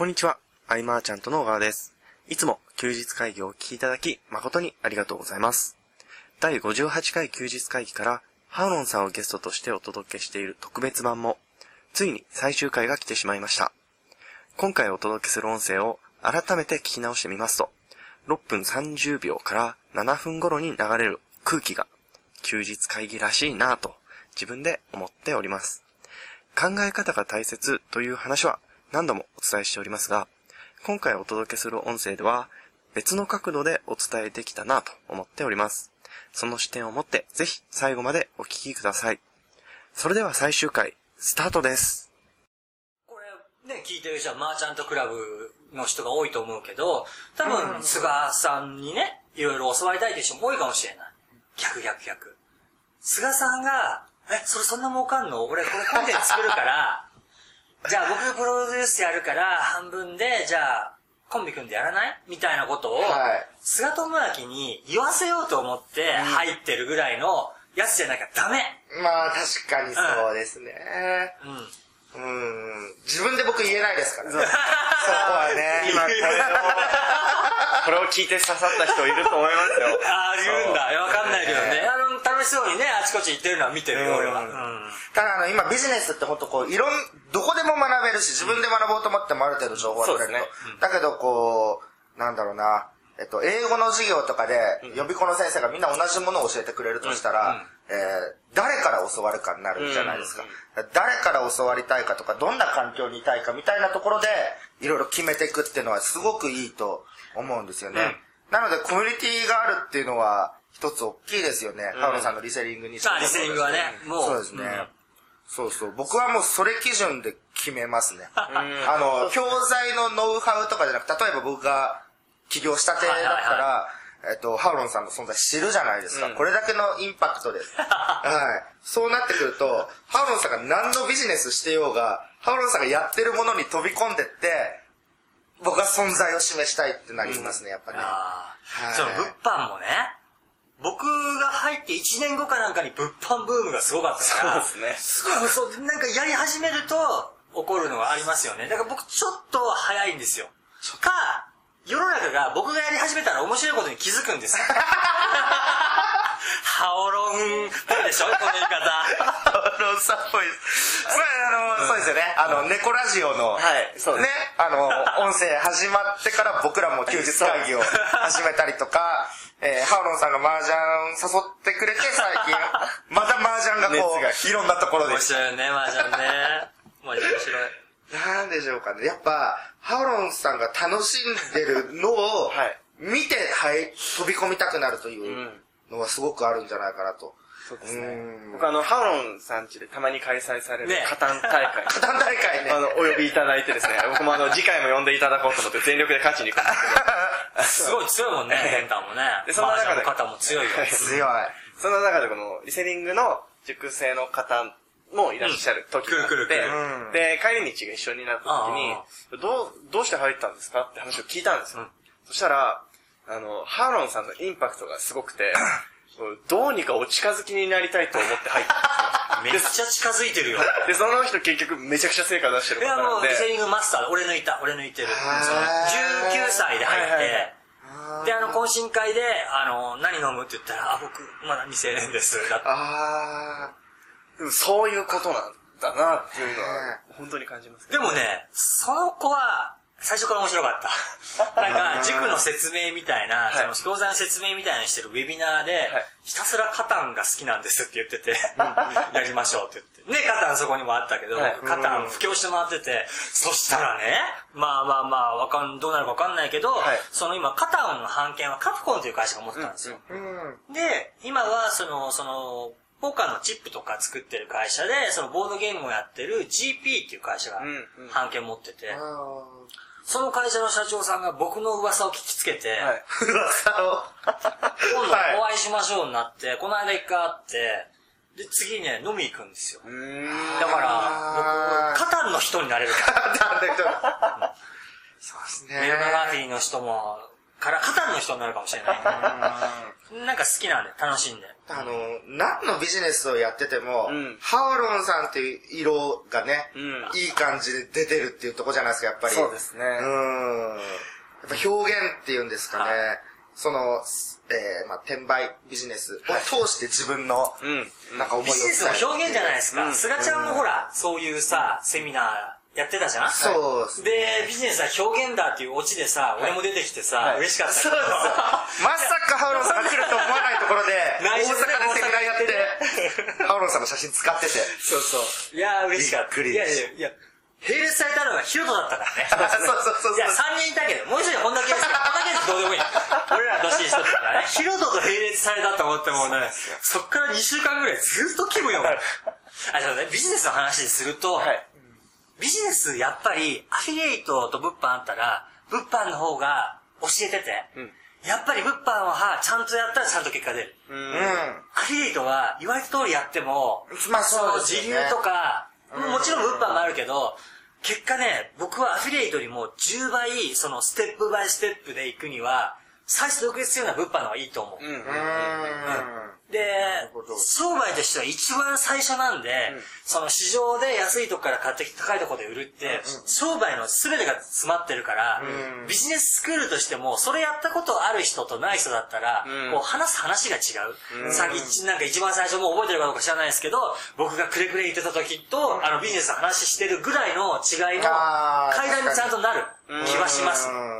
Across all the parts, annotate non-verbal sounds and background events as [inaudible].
こんにちは、アイマーちゃんとの小川です。いつも休日会議をお聞きいただき誠にありがとうございます。第58回休日会議からハーロンさんをゲストとしてお届けしている特別版も、ついに最終回が来てしまいました。今回お届けする音声を改めて聞き直してみますと、6分30秒から7分頃に流れる空気が休日会議らしいなぁと自分で思っております。考え方が大切という話は何度もお伝えしておりますが、今回お届けする音声では別の角度でお伝えできたなと思っております。その視点を持ってぜひ最後までお聞きください。それでは最終回、スタートです。これね、聞いてる人はマーチャントクラブの人が多いと思うけど、多分、菅さんにね、いろいろ教わりたいという人も多いかもしれない。逆逆逆。菅さんが、え、それそんな儲かんの？俺これコンテンツ作るから、じゃあ僕がプロデュースやるから、半分で、じゃあ、コンビ組んでやらない？みたいなことを、はい菅智明に言わせようと思って入ってるぐらいのやつじゃなきゃダメ。まあ確かにそうですね。うん。うん。自分で僕言えないですからね。そこはね。今これを、[laughs] これを聞いて刺さった人いると思いますよ。ああ、言うんだ。わかんないけどね。あの、楽しそうにね、あちこち行ってるのは見てるよ、うん俺は。うん。ただあの今ビジネスって本当こういろんどこでも学べるし自分で学ぼうと思ってもある程度情報は取れると、そうですだけどこうなんだろうなえっと、英語の授業とかで予備校の先生がみんな同じものを教えてくれるとしたら、えー誰から教わるかになるじゃないですか、誰から教わりたいかとかどんな環境にいたいかみたいなところでいろいろ決めていくっていうのはすごくいいと思うんですよね、なのでコミュニティがあるっていうのは一つ大きいですよね、ハウロさんのリセリングにしてもまあリセリングはねもう。そうですね、うん。そうそう。僕はもうそれ基準で決めますね。[laughs] あの、教材のノウハウとかじゃなくて、例えば僕が起業したてだったら、えっと、ハウロンさんの存在知るじゃないですか。これだけのインパクトです。[laughs] はい。そうなってくると、ハウロンさんが何のビジネスしてようが、ハウロンさんがやってるものに飛び込んでって、僕は存在を示したいってなりますね、やっぱり、ね。あはいあ。その物販もね、僕が入って1年後かなんかに物販ブームがすごかったから。そうですねすごい、そう、なんかやり始めると起こるのがありますよね。だから僕ちょっと早いんですよ。か、世の中が僕がやり始めたら面白いことに気づくんですよ。[laughs] ハオロンっぽいでしょこの言い方。ハウロンさんっぽいです。これあの、そうですよね。あの、猫ラジオの、はいそうね、あの、音声始まってから僕らも休日会議を始めたりとか、えー、ハウロンさんが麻雀誘ってくれて最近、[laughs] また麻雀がこう、いろんなところで面。白いよね、麻雀ね。面白い。なんでしょうかね。やっぱ、ハウロンさんが楽しんでるのを [laughs] はい、見て、はい、飛び込みたくなるというのはすごくあるんじゃないかなと。そうですねうん。僕あの、ハウロンさん家でたまに開催されるねカタン大会。[laughs] カタン大会ね。あの、お呼びいただいてですね、[laughs] 僕もあの、次回も呼んでいただこうと思って全力で勝ちに行くんですけど、すごい強いもんね、ヘンターもね。でその中での方も強いよ。強い。その中でこの、リセリングの熟成の方もいらっしゃる時があって、で、帰り道が一緒になった時に、どう、どうして入ったんですかって話を聞いたんですよ。そしたら、あの、ハーロンさんのインパクトがすごくて、[laughs] どうにかお近づきになりたいと思って入ったん [laughs] めっちゃ近づいてるよ。ですよ。で、その人結局めちゃくちゃ成果出してるいやもう、リ、セリングマスター、俺抜いた、俺抜いてる。そのー19歳で入っはいはいはて、で、あの、懇親会で、あの、何飲むって言ったら、あ、僕、まだ未成年です。だあそういうことなんだなっていうのは、本当に感じますけど。でもね、その子は、最初から面白かった。[laughs] なんか、塾の説明みたいな、い。その、教材の説明みたいなのしてるウェビナーで、はい。ひたすらカタンが好きなんですって言ってて、[laughs] やりましょうって言って。ね、カタンそこにもあったけど、カタン布教してもらってて、そしたらね、まあまあまあ、わかん、どうなるかわかんないけど、はい。その今、カタンの版権はカプコンという会社が持ってたんですよ。で、今はその、その、ポーカーのチップとか作ってる会社で、そのボードゲームをやってる GP っていう会社が版権持ってて、あその会社の社長さんが僕の噂を聞きつけて、はい。ー噂を。今度はいお会いしましょうになって、この間一回会って、で、次ね、飲み行くんですよ。だから、カタンの人になれるから。なんだけどそうですね。メルマガフィーの人も、から、カタンの人になるかもしれない。なんか好きなんで、楽しんで。あの、何のビジネスをやってても、うんハオロンさんっていう色がね、うんいい感じで出てるっていうとこじゃないですか、やっぱり。そうですねうん。やっぱ表現っていうんですかね。はその、えー、まあ、転売ビジネスを通して自分の、うん。なんか思いをビジネスの表現じゃないですか。うんすがちゃんもほら、そういうさ、セミナーやってたじゃん？そうですねで、ビジネスは表現だっていうオチでさ、俺も出てきてさ、嬉しかった。そうです [laughs] まさかハオロンさんが来ると思わないところで、大阪ででセミナーやって、ハオロンさんの写真使ってて。そうそう。いやー、嬉しかった。びっくりいやいやいや、並列されたのがヒロトだったからね。[laughs] そうそうそうそういや、3人いたけど、もう一人本田圭佑。本田圭佑どうでもいい。[laughs] 俺ら年下だからね。ヒロトと並列されたと思ってもね、そっから2週間ぐらいずっと気分よ。あ、そうね、ビジネスの話ですると、はい。ビジネスやっぱりアフィリエイトと物販あったら、物販の方が教えてて、んやっぱり物販はちゃんとやったらちゃんと結果出る。う。うんん。アフィリエイトは言われた通りやっても、まあそうですよね時流とか、もちろん物販もあるけど、結果ね、僕はアフィリエイトよりも10倍、そのステップバイステップで行くには、最初独立するような物販の方がいいと思う。うん。うーん。で商売としては一番最初なんで、その市場で安いとこから買ってきて高いところで売るって、商売の全てが詰まってるから、うんビジネススクールとしても、それやったことある人とない人だったら、うんこう話す話が違う。さっき、なんか一番最初もう覚えてるかどうか知らないですけど、僕がくれくれ言ってた時と、あのビジネスの話してるぐらいの違いのあー階段にちゃんとなる気はします。ううんん。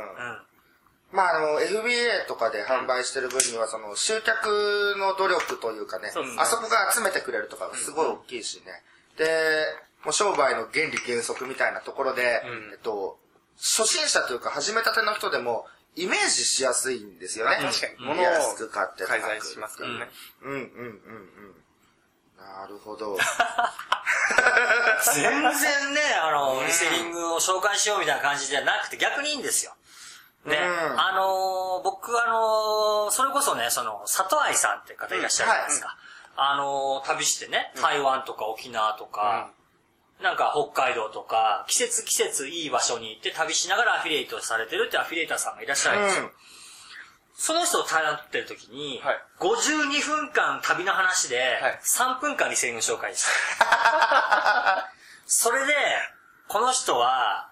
まあ、あの、FBA とかで販売してる分には、その、集客の努力というかねそねあそこが集めてくれるとか、すごい大きいしね。で、もう商売の原理原則みたいなところで、えっと、初心者というか、始めたての人でも、イメージしやすいんですよね。確かに。うん物を安く買って高く介在しますからね。うんうんうんうん。なるほど。[laughs] 全然ね、あの、リスニングを紹介しようみたいな感じじゃなくて逆にいいんですよ。ね、うん。あのー僕あのーそれこそね、その、里愛さんって方いらっしゃるじゃないですか。あのー旅してね、台湾とか沖縄とか、なんか北海道とか、季節季節いい場所に行って旅しながらアフィリエイトされてるってアフィリエイターさんがいらっしゃるんですよ。その人と対談ってる時に、はい。52分間旅の話ではい、3分間リセリング紹介した。[laughs] それで、この人は、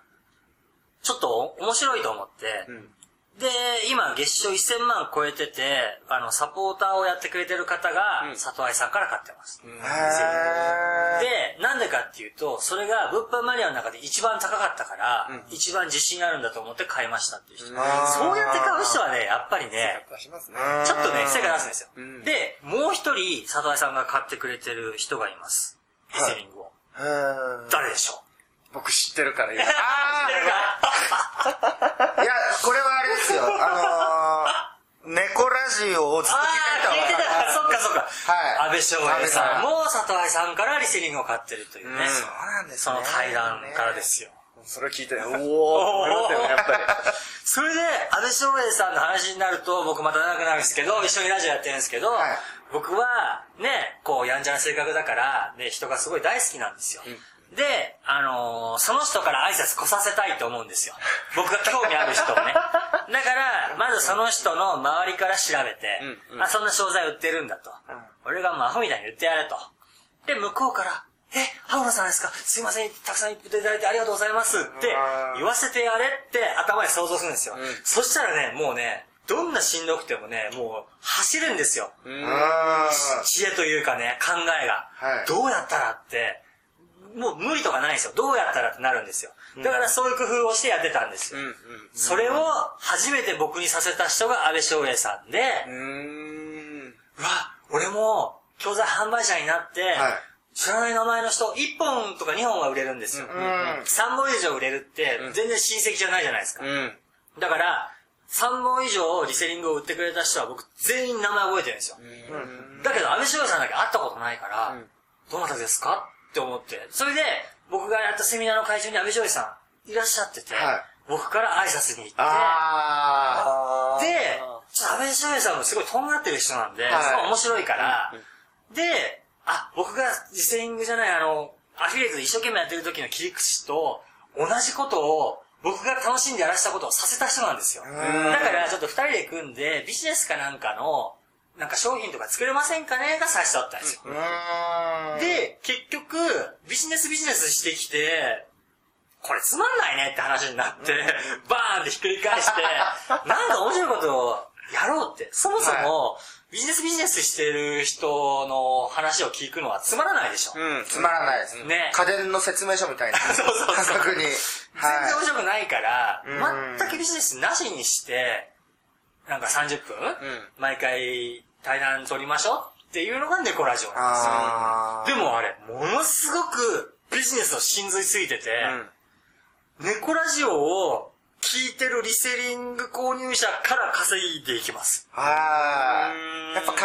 ちょっと面白いと思って、で、今月賞1000万超えてて、あの、サポーターをやってくれてる方が、うん里愛さんから買ってます。へーで、なんでかっていうと、それが物販マニアの中で一番高かったから、一番自信あるんだと思って買いましたっていう人。あーそうやって買う人はね、やっぱりね。ちょっとね、成果出すんですよ。うんで、もう一人、里井さんが買ってくれてる人がいます。リスニングを。誰でしょ僕知ってるから言う。う [laughs] 知ってるか？いや、これはあれですよ。あのー、猫ラジオをずっとああ、聞いて聞いてたた。そっかそっか。はい安倍翔平さんも里井さんからリスニングを買ってるというね。うんそうなんですね。その対談からですよ。それを聞いて、おーっね、やっぱり。それで、安倍翔平さんの話になると、僕また長くなるんですけど、一緒にラジオやってるんですけど、はい僕は、ね、こう、やんちゃな性格だから、ね、人がすごい大好きなんですよ。で、あのーその人から挨拶来させたいと思うんですよ。僕が興味ある人をね。[laughs] だから、まずその人の周りから調べて、うんうんあ、そんな商材売ってるんだと。俺がもうアホみたいに言ってやれと。で、向こうから、え、ハウナさんですか？すいません、たくさん言っていただいてありがとうございますって言わせてやれって頭で想像するんですよ。んそしたらね、もうね、どんなしんどくてもね、もう走るんですよ。知恵というかね、考えが。はいどうやったらって、もう無理とかないんですよ。どうやったらってなるんですよ。だからそういう工夫をしてやってたんですよ。うんそれを初めて僕にさせた人が安倍翔平さんで、うん。うわ、俺も教材販売者になって、はい知らない名前の人、1本とか2本は売れるんですよ。ん3本以上売れるって、全然親戚じゃないじゃないですか。うん。だから、3本以上リセリングを売ってくれた人は僕全員名前覚えてるんですよ。だけど、安倍翔平さんだけ会ったことないから、どなたですか？って思って。それで、僕がやったセミナーの会場に安倍翔平さんいらっしゃってて、はい。僕から挨拶に行って、あで、ちょっと安倍翔平さんもすごいとんがってる人なんで、はい。すごい面白いから、で、あ、僕がリセリングじゃない、あの、アフィリエイトで一生懸命やってる時の切り口と同じことを僕が楽しんでやらしたことをさせた人なんですよ。だからちょっと二人で組んで、ビジネスかなんかの、なんか商品とか作れませんかね？が最初だったんですよ。で、結局、ビジネスビジネスしてきて、これつまんないねって話になって、バーンってひっくり返して、[laughs] なんか面白いことをやろうって。そもそも、ビジネスビジネスしてる人の話を聞くのはつまらないでしょ。うん。つまらないです。ね家電の説明書みたいな。[laughs] そうそうそう感覚に。全然面白くないから、うん全くビジネスなしにして、なんか30分、毎回対談取りましょうっていうのがネコラジオなんですよ。でもあれ、ものすごくビジネスの真髄すぎてて、ネコラジオを聞いてるリセリング購入者から稼いでいきます。はうんい。やっぱ考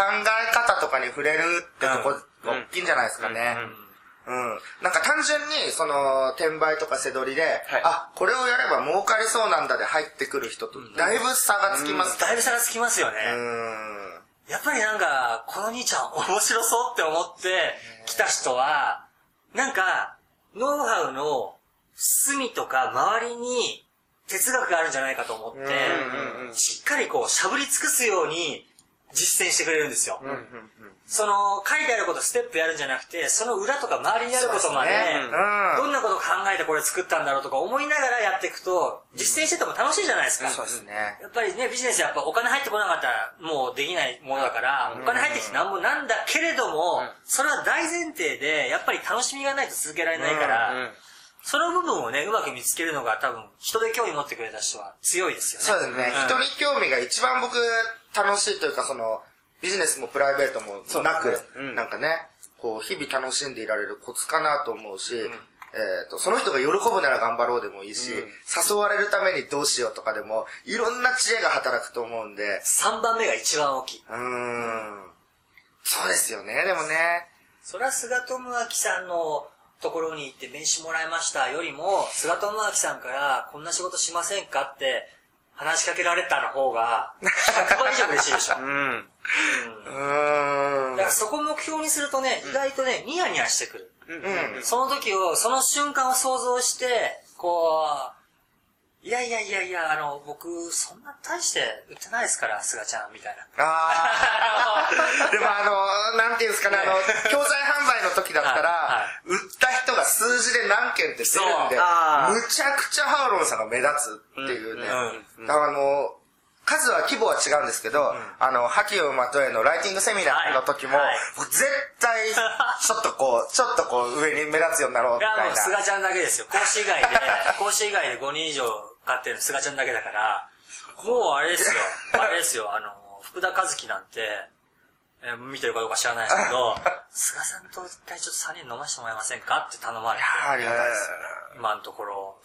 え方とかに触れるってとこ、うん大きいんじゃないですかね。うん。なんか単純に、その、転売とか背取りで、はいあ、これをやれば儲かりそうなんだで入ってくる人と、だいぶ差がつきます。だいぶ差がつきますよね。うん。やっぱりなんか、この兄ちゃん面白そうって思って来た人は、なんか、ノウハウの隅とか周りに哲学があるんじゃないかと思ってしっかりこう、しゃぶり尽くすように実践してくれるんですよ。その、書いてあることステップやるんじゃなくて、その裏とか周りにあることまで、うん。どんなこと考えてこれ作ったんだろうとか思いながらやっていくと、実践してても楽しいじゃないですか。そうですね。やっぱりね、ビジネスやっぱお金入ってこなかったらもうできないものだから、お金入ってきてなんぼなんだけれども、それは大前提で、やっぱり楽しみがないと続けられないから、その部分をね、うまく見つけるのが多分、人で興味持ってくれた人は強いですよね。そうですね。ん人に興味が一番僕楽しいというか、その、ビジネスもプライベートもなく、うんなんかね、こう、日々楽しんでいられるコツかなと思うし、えっ、と、その人が喜ぶなら頑張ろうでもいいし、誘われるためにどうしようとかでも、いろんな知恵が働くと思うんで、3番目が一番大きい。うーん。そうですよね、でもね。それは菅智明さんのところに行って名刺もらいましたよりも、菅智明さんからこんな仕事しませんかって話しかけられたの方が、100倍以上嬉しいでしょ。[laughs] うん。うんうーん。だからそこを目標にするとね、意外とね、ニヤニヤしてくる。うん。その時を、その瞬間を想像して、こう、いやいやいやいや、あの、僕、そんな大して売ってないですから、菅ちゃん、みたいな。ああ。[laughs] でもあの、なんていうんですかね、あの、教材販売の時だったら、売った人が数字で何件って出るんで、むちゃくちゃハーロンさんが目立つっていうね。うんあの、数は規模は違うんですけど、あの、覇気をまとえのライティングセミナーの時も、はいはい僕絶対、[laughs] ちょっとこう、ちょっとこう、上に目立つようになろうみいや、も、たいうな。菅ちゃんだけですよ。講師以外で、[laughs] 講師以外で5人以上買ってるの菅ちゃんだけだから、もうあれですよ、[laughs] あれですよ、あの、福田和樹なんて、えー見てるかどうか知らないですけど、菅さんと一回ちょっと3人飲ませてもらえませんかって頼まれて、ありがたいです。今のところ、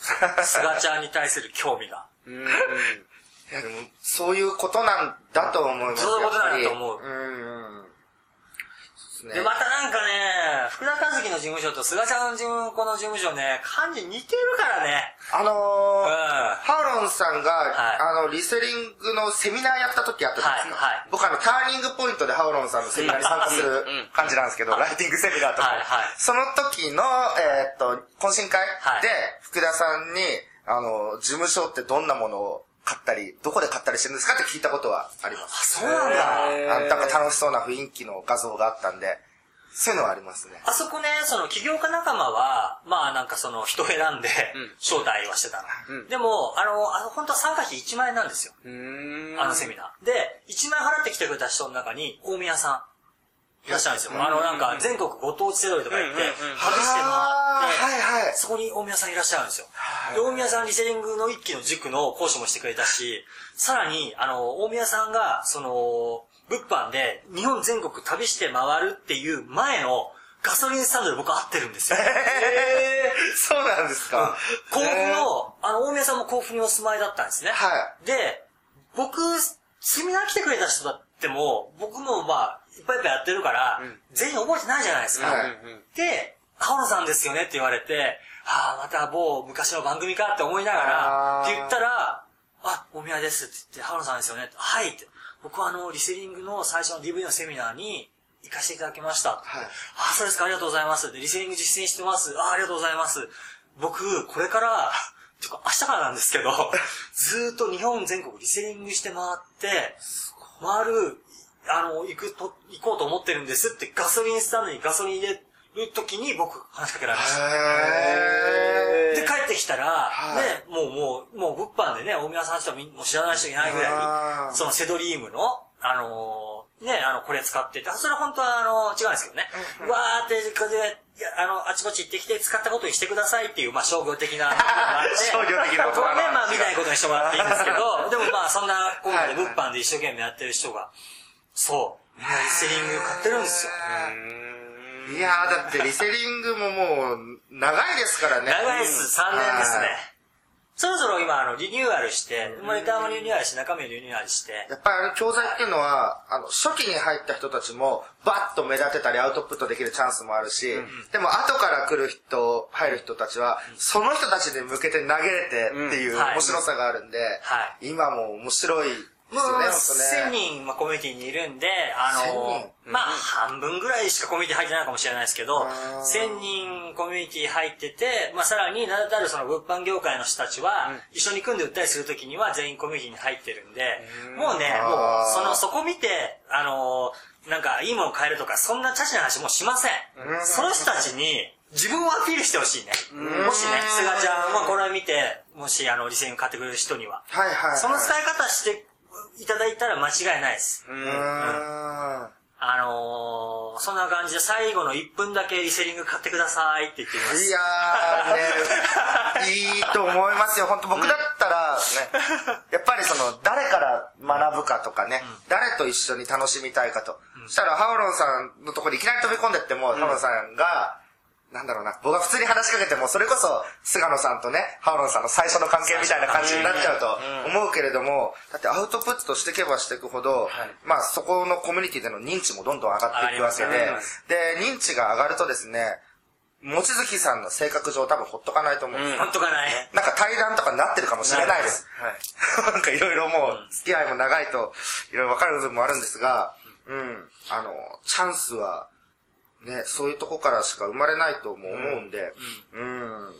菅ちゃんに対する興味が。いやでも、そういうことなんだと思いますそういうことなんだと思う。うん。で、またなんかね、福田和樹の事務所と菅ちゃんの事務、この事務所ね、感じ似てるからね。あのーうん。ハーロンさんが、はい。あの、リセリングのセミナーやった時あったじゃないですか。はいはい。僕あの、ターニングポイントでハーロンさんのセミナーに参加する感じなんですけど、ライティングセミナーとか。はいはい。その時の、えーっと、懇親会はい。で、福田さんに、あの、事務所ってどんなものを買ったり、どこで買ったりしてるんですかって聞いたことはあります。そうなんだ。あなんか楽しそうな雰囲気の画像があったんで、そういうのはありますね。あそこね、その起業家仲間は、まあなんかその人選んで、招待はしてたの。でも、あの、あの本当は参加費1万円なんですよ。うん。あのセミナー。で、1万円払ってきてくれた人の中に、大宮さん、いらっしゃるんですよ。あのなんか全国ご当地セドリとか行って、うんうんうん外してあー回って、はいはい。そこに大宮さんいらっしゃるんですよ。で、大宮さんリセリングの一期の塾の講師もしてくれたし、さらに、あの、大宮さんが、その、物販で日本全国旅して回るっていう前のガソリンスタンドで僕会ってるんですよ。えー、そうなんですか。甲府えーの、あの、大宮さんも甲府にお住まいだったんですね。はで、僕、セミナー来てくれた人だっても、僕もまあ、いっぱいいっぱいやってるから、全員覚えてないじゃないですか。はいで、青野さんですよね？って言われて、はあ、また某昔の番組か？って思いながら、って言ったら、あ、大宮ですって言って、青野さんですよね？ってはいって。僕はあの、リセリングの最初の DV のセミナーに行かせていただきました。はいあ、そうですか、ありがとうございます。で、リセリング実践してます。あ、ありがとうございます。僕、これから、[laughs] てか明日からなんですけど、[laughs] ずーっと日本全国リセリングして回って、回る、あの、行くと、行こうと思ってるんですってガソリンスタンドにガソリン入れる時に僕話しかけられました。へで、帰ってきたら、はい。ね、もう、もう、もう、物販でね、大宮さん人はみんもう知らない人いないぐらい、そのセドリームの、あのーね、あの、これ使ってて、それ本当は、あの、違うんですけどね。わーって、これで、いやあの、あちこち行ってきて使ったことにしてくださいっていう、まあ、商業的な。[laughs] 商業的なここは。ね、まあ、見ないことにしてもらっていいんですけど、でもまあ、そんな、こうはい。物販で一生懸命やってる人が、そう、みんなリステリング買ってるんですよ。いやー、だってリセリングももう、長いですからね。長いです、3年ですはい。ね。そろそろ今、あの、リニューアルして、モニターもリニューアルして、中身もリニューアルして、やっぱりあの教材っていうのは、あの、初期に入った人たちも、バッと目立てたりアウトプットできるチャンスもあるし、でも後から来る人、入る人たちは、その人たちに向けて投げれてっていうはい。面白さがあるんで、は今も面白いですもうよね、本当1000ね。人、まあ、コミュニティにいるんで、あの1000、まあ、半分ぐらいしかコミュニティ入ってないかもしれないですけど、ー1000人コミュニティ入ってて、まあ、さらに、名だたるその物販業界の人たちは、一緒に組んで売ったりするときには全員コミュニティに入ってるんで、もうね、もうその、そこ見て、あの、なんか、いいもの買えるとか、そんなチャチな話もうしません。その人たちに、自分をアピールしてほしいね。もしね、菅ちゃんはこれを見て、もし、あの、リセイン買ってくれる人には。はいはい、はい。その使い方していただいたら間違いないです。うーん。あのー、そんな感じで最後の1分だけリセリング買ってくださいって言ってみます。いやーね、[laughs] いいと思いますよ。本当僕だったら、ね、やっぱりその、誰から学ぶかとかね、誰と一緒に楽しみたいかと。そしたら、ハオロンさんのところにいきなり飛び込んでっても、ハオロンさんが、なんだろうな、僕が普通に話しかけても、それこそ、菅野さんとね、ハオロンさんの最初の関係みたいな感じになっちゃうと思うけれども、だってアウトプットしていけばしていくほど、まあそこのコミュニティでの認知もどんどん上がっていくわけでで、認知が上がるとですね、望月さんの性格上多分ほっとかないと思う。ん。ですよほんとかない。[laughs] なんか対談とかになってるかもしれないです。[laughs] なんかいろいろもう、付き合いも長いと、いろいろ分かる部分もあるんですが、うん。あの、チャンスは、ね、そういうとこからしか生まれないとも思うんで、うん。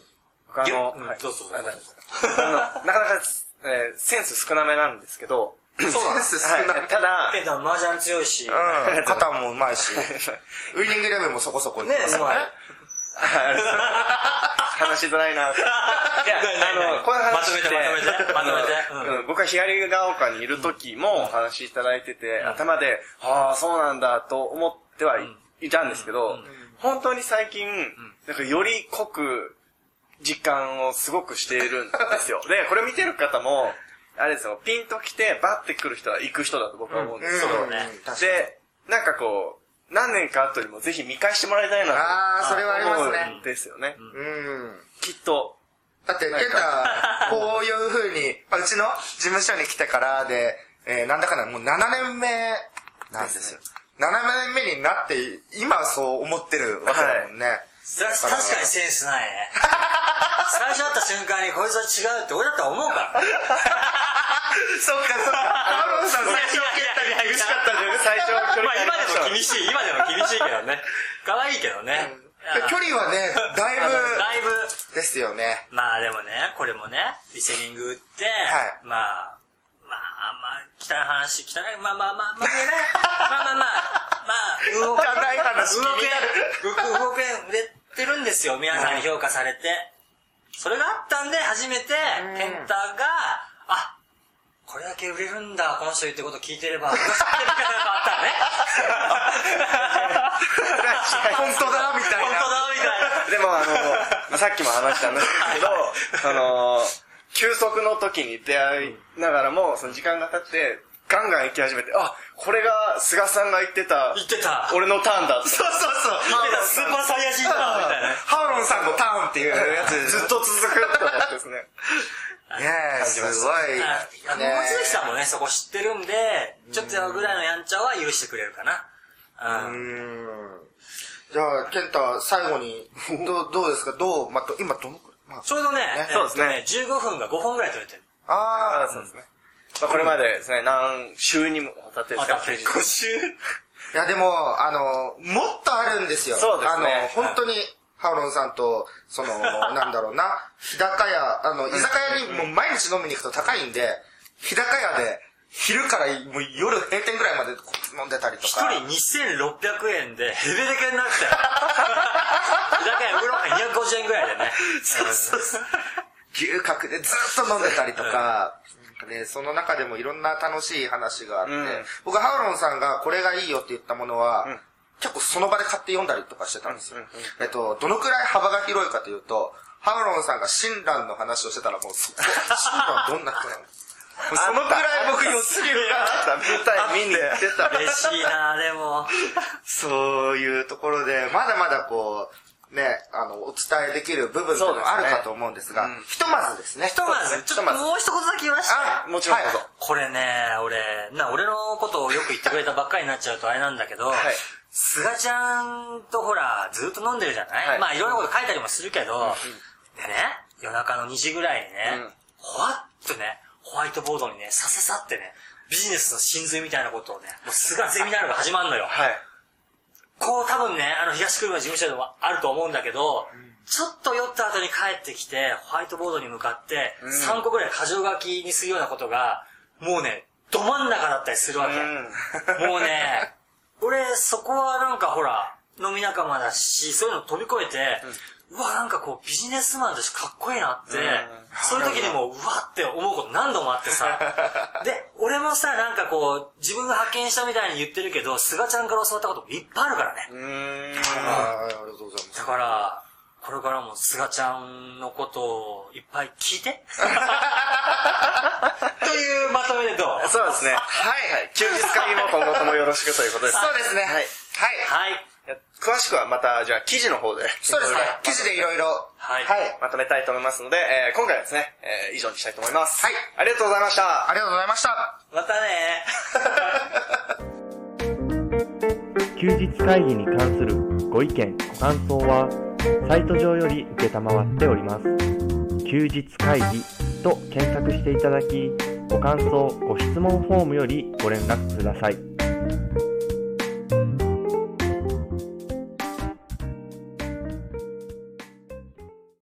僕あの、うんはい。どうぞ。あ [laughs] のなかなか、えーセンス少なめなんですけど、そう。センス少ないはい。ただ、ペンタ麻雀強いし。うん。肩もうまいし、[laughs] ウイニングレベルもそこそこいってますからね。[laughs] 話しづらいな。いや、あの、こういう話まとめてまとめて。まとめて。僕は左が丘にいる時もお話しいただいてて、頭で、ああ、そうなんだと思ってはいいたんですけど、本当に最近、なんかより濃く実感をすごくしているんですよ。[laughs] で、これ見てる方も、あれですよ、ピンと来てバッて来る人は行く人だと僕は思うんですけど、うん。ね。確かに。で、なんかこう、何年か後にもぜひ見返してもらいたいなとあーそれはありますね。思うんですよね。うん。きっと、だって、ケンタ、こういう風に、まあうちの事務所に来てからで、えーなんだかんだもう7年目なんですよ。7年目になって、今そう思ってるわけだもんね。は確かにセンスないね。[laughs] 最初会った瞬間にこいつは違うって俺だったら思うから。[laughs] そっかそっか。さん最初ケンタに厳しかったじゃん。最初距まあ今離ましたでも厳しい、今でも厳しいけどね。可愛いけどね。距離はね、だいあのだいぶ、ぶですよね。まあでもね、これもね、リセリングって、はいまあ、汚い話、汚い、まあまあまあ、まあ。まあまあまあ、まあ、動け、汚い話動け、動け、売れてるんですよ、皆さんに評価されて。それがあったんで、初めて、ケンタが、あ、これだけ売れるんだ、この人言ってること聞いてれば、私ってみたいなのがあったらね。本当だみたいな。本当だ、みたいな。でもあの、まあ、さっきも話したんですけど、あの、休息の時に出会いながらも、その時間が経って、ガンガン行き始めて、あ、これが菅さんが言ってた、言ってた。俺のターンだって。そうそうそう。言ってた、スーパーサイヤ人だ、みたいな。ハーロンさんのターンっていうやつ。ずっと続くって思ってですね。ねえ、すごい。ああの、ね望月さんもね、そこ知ってるんで、ちょっとぐらいのやんちゃは許してくれるかな。う。うんん。じゃあ、ケンタ、最後に、どう、どうですか？どう、ま今どのちょうどね、えっとそうですね。ね、15分が5本ぐらい取れてる。ああそうですね。まあ、これまでですね、何週にもわたってですね。わたって休日週？いやでも、あの、もっとあるんですよ。そうですね。あの、本当に、ハウロンさんと、その、[laughs] なんだろうな、日高屋、あの、居酒屋にもう毎日飲みに行くと高いんで、日高屋で、昼からもう夜閉店ぐらいまで飲んでたりと一か。人2600円でヘベレケになってたよ。だからウーロンハイ250円ぐらいでね。そうそうそう。牛角でずっと飲んでたりとか、なんかね、その中でもいろんな楽しい話があって、うん僕ハウロンさんがこれがいいよって言ったものは、結構その場で買って読んだりとかしてたんですよ。えっと、どのくらい幅が広いかというと、ハウロンさんが親鸞の話をしてたらもうそこ、親鸞はどんな人なの？そのくらい僕のスキルがあった、舞台見に行ってた。嬉しいなでも。そういうところで、まだまだこう、ね、あの、お伝えできる部分っていうのもあるかと思うんですが、ひとまずですね。ひとまず、ちょっともう一言だけ言わして。あもちろんはいこれね、俺、な、俺のことをよく言ってくれたばっかりになっちゃうとあれなんだけど、いすがちゃんとほら、ずっと飲んでるじゃない、まあいろんなこと書いたりもするけど、でね、夜中の2時ぐらいにね、ほわっとね、ホワイトボードにね、させさってね、ビジネスの真髄みたいなことをね、もうすがゼミナールが始まるのよ。はい。こう多分ね、あの東車事務所でもあると思うんだけど、ちょっと酔った後に帰ってきて、ホワイトボードに向かって、3個ぐらい箇条書きにするようなことが、もうね、ど真ん中だったりするわけ。もうね、[laughs] 俺、そこはなんかほら、飲み仲間だし、そういうの飛び越えて、うわ、なんかこう、ビジネスマンとしてかっこいいなって、そういう時にもう、うわって思うこと何度もあってさ。[laughs] で、俺もさ、なんかこう、自分が発見したみたいに言ってるけど、菅ちゃんから教わったこともいっぱいあるからね。うーん。ありがとうございますだ。から、これからも菅ちゃんのことをいっぱい聞いて。[laughs] というまとめでどう？そうですね。はい。休日会議も今後ともよろしくということです。そうですね。はい。はい。はい。詳しくはまた、じゃあ記事の方で。そうですね。記事でいろいろ。はいはい。まとめたいと思いますので、えー今回はですね、えー以上にしたいと思います。はいありがとうございました。ありがとうございました。またね [laughs] 休日会議に関するご意見、ご感想は、サイト上より受けたまわっております。休日会議と検索していただき、ご感想、ご質問フォームよりご連絡ください。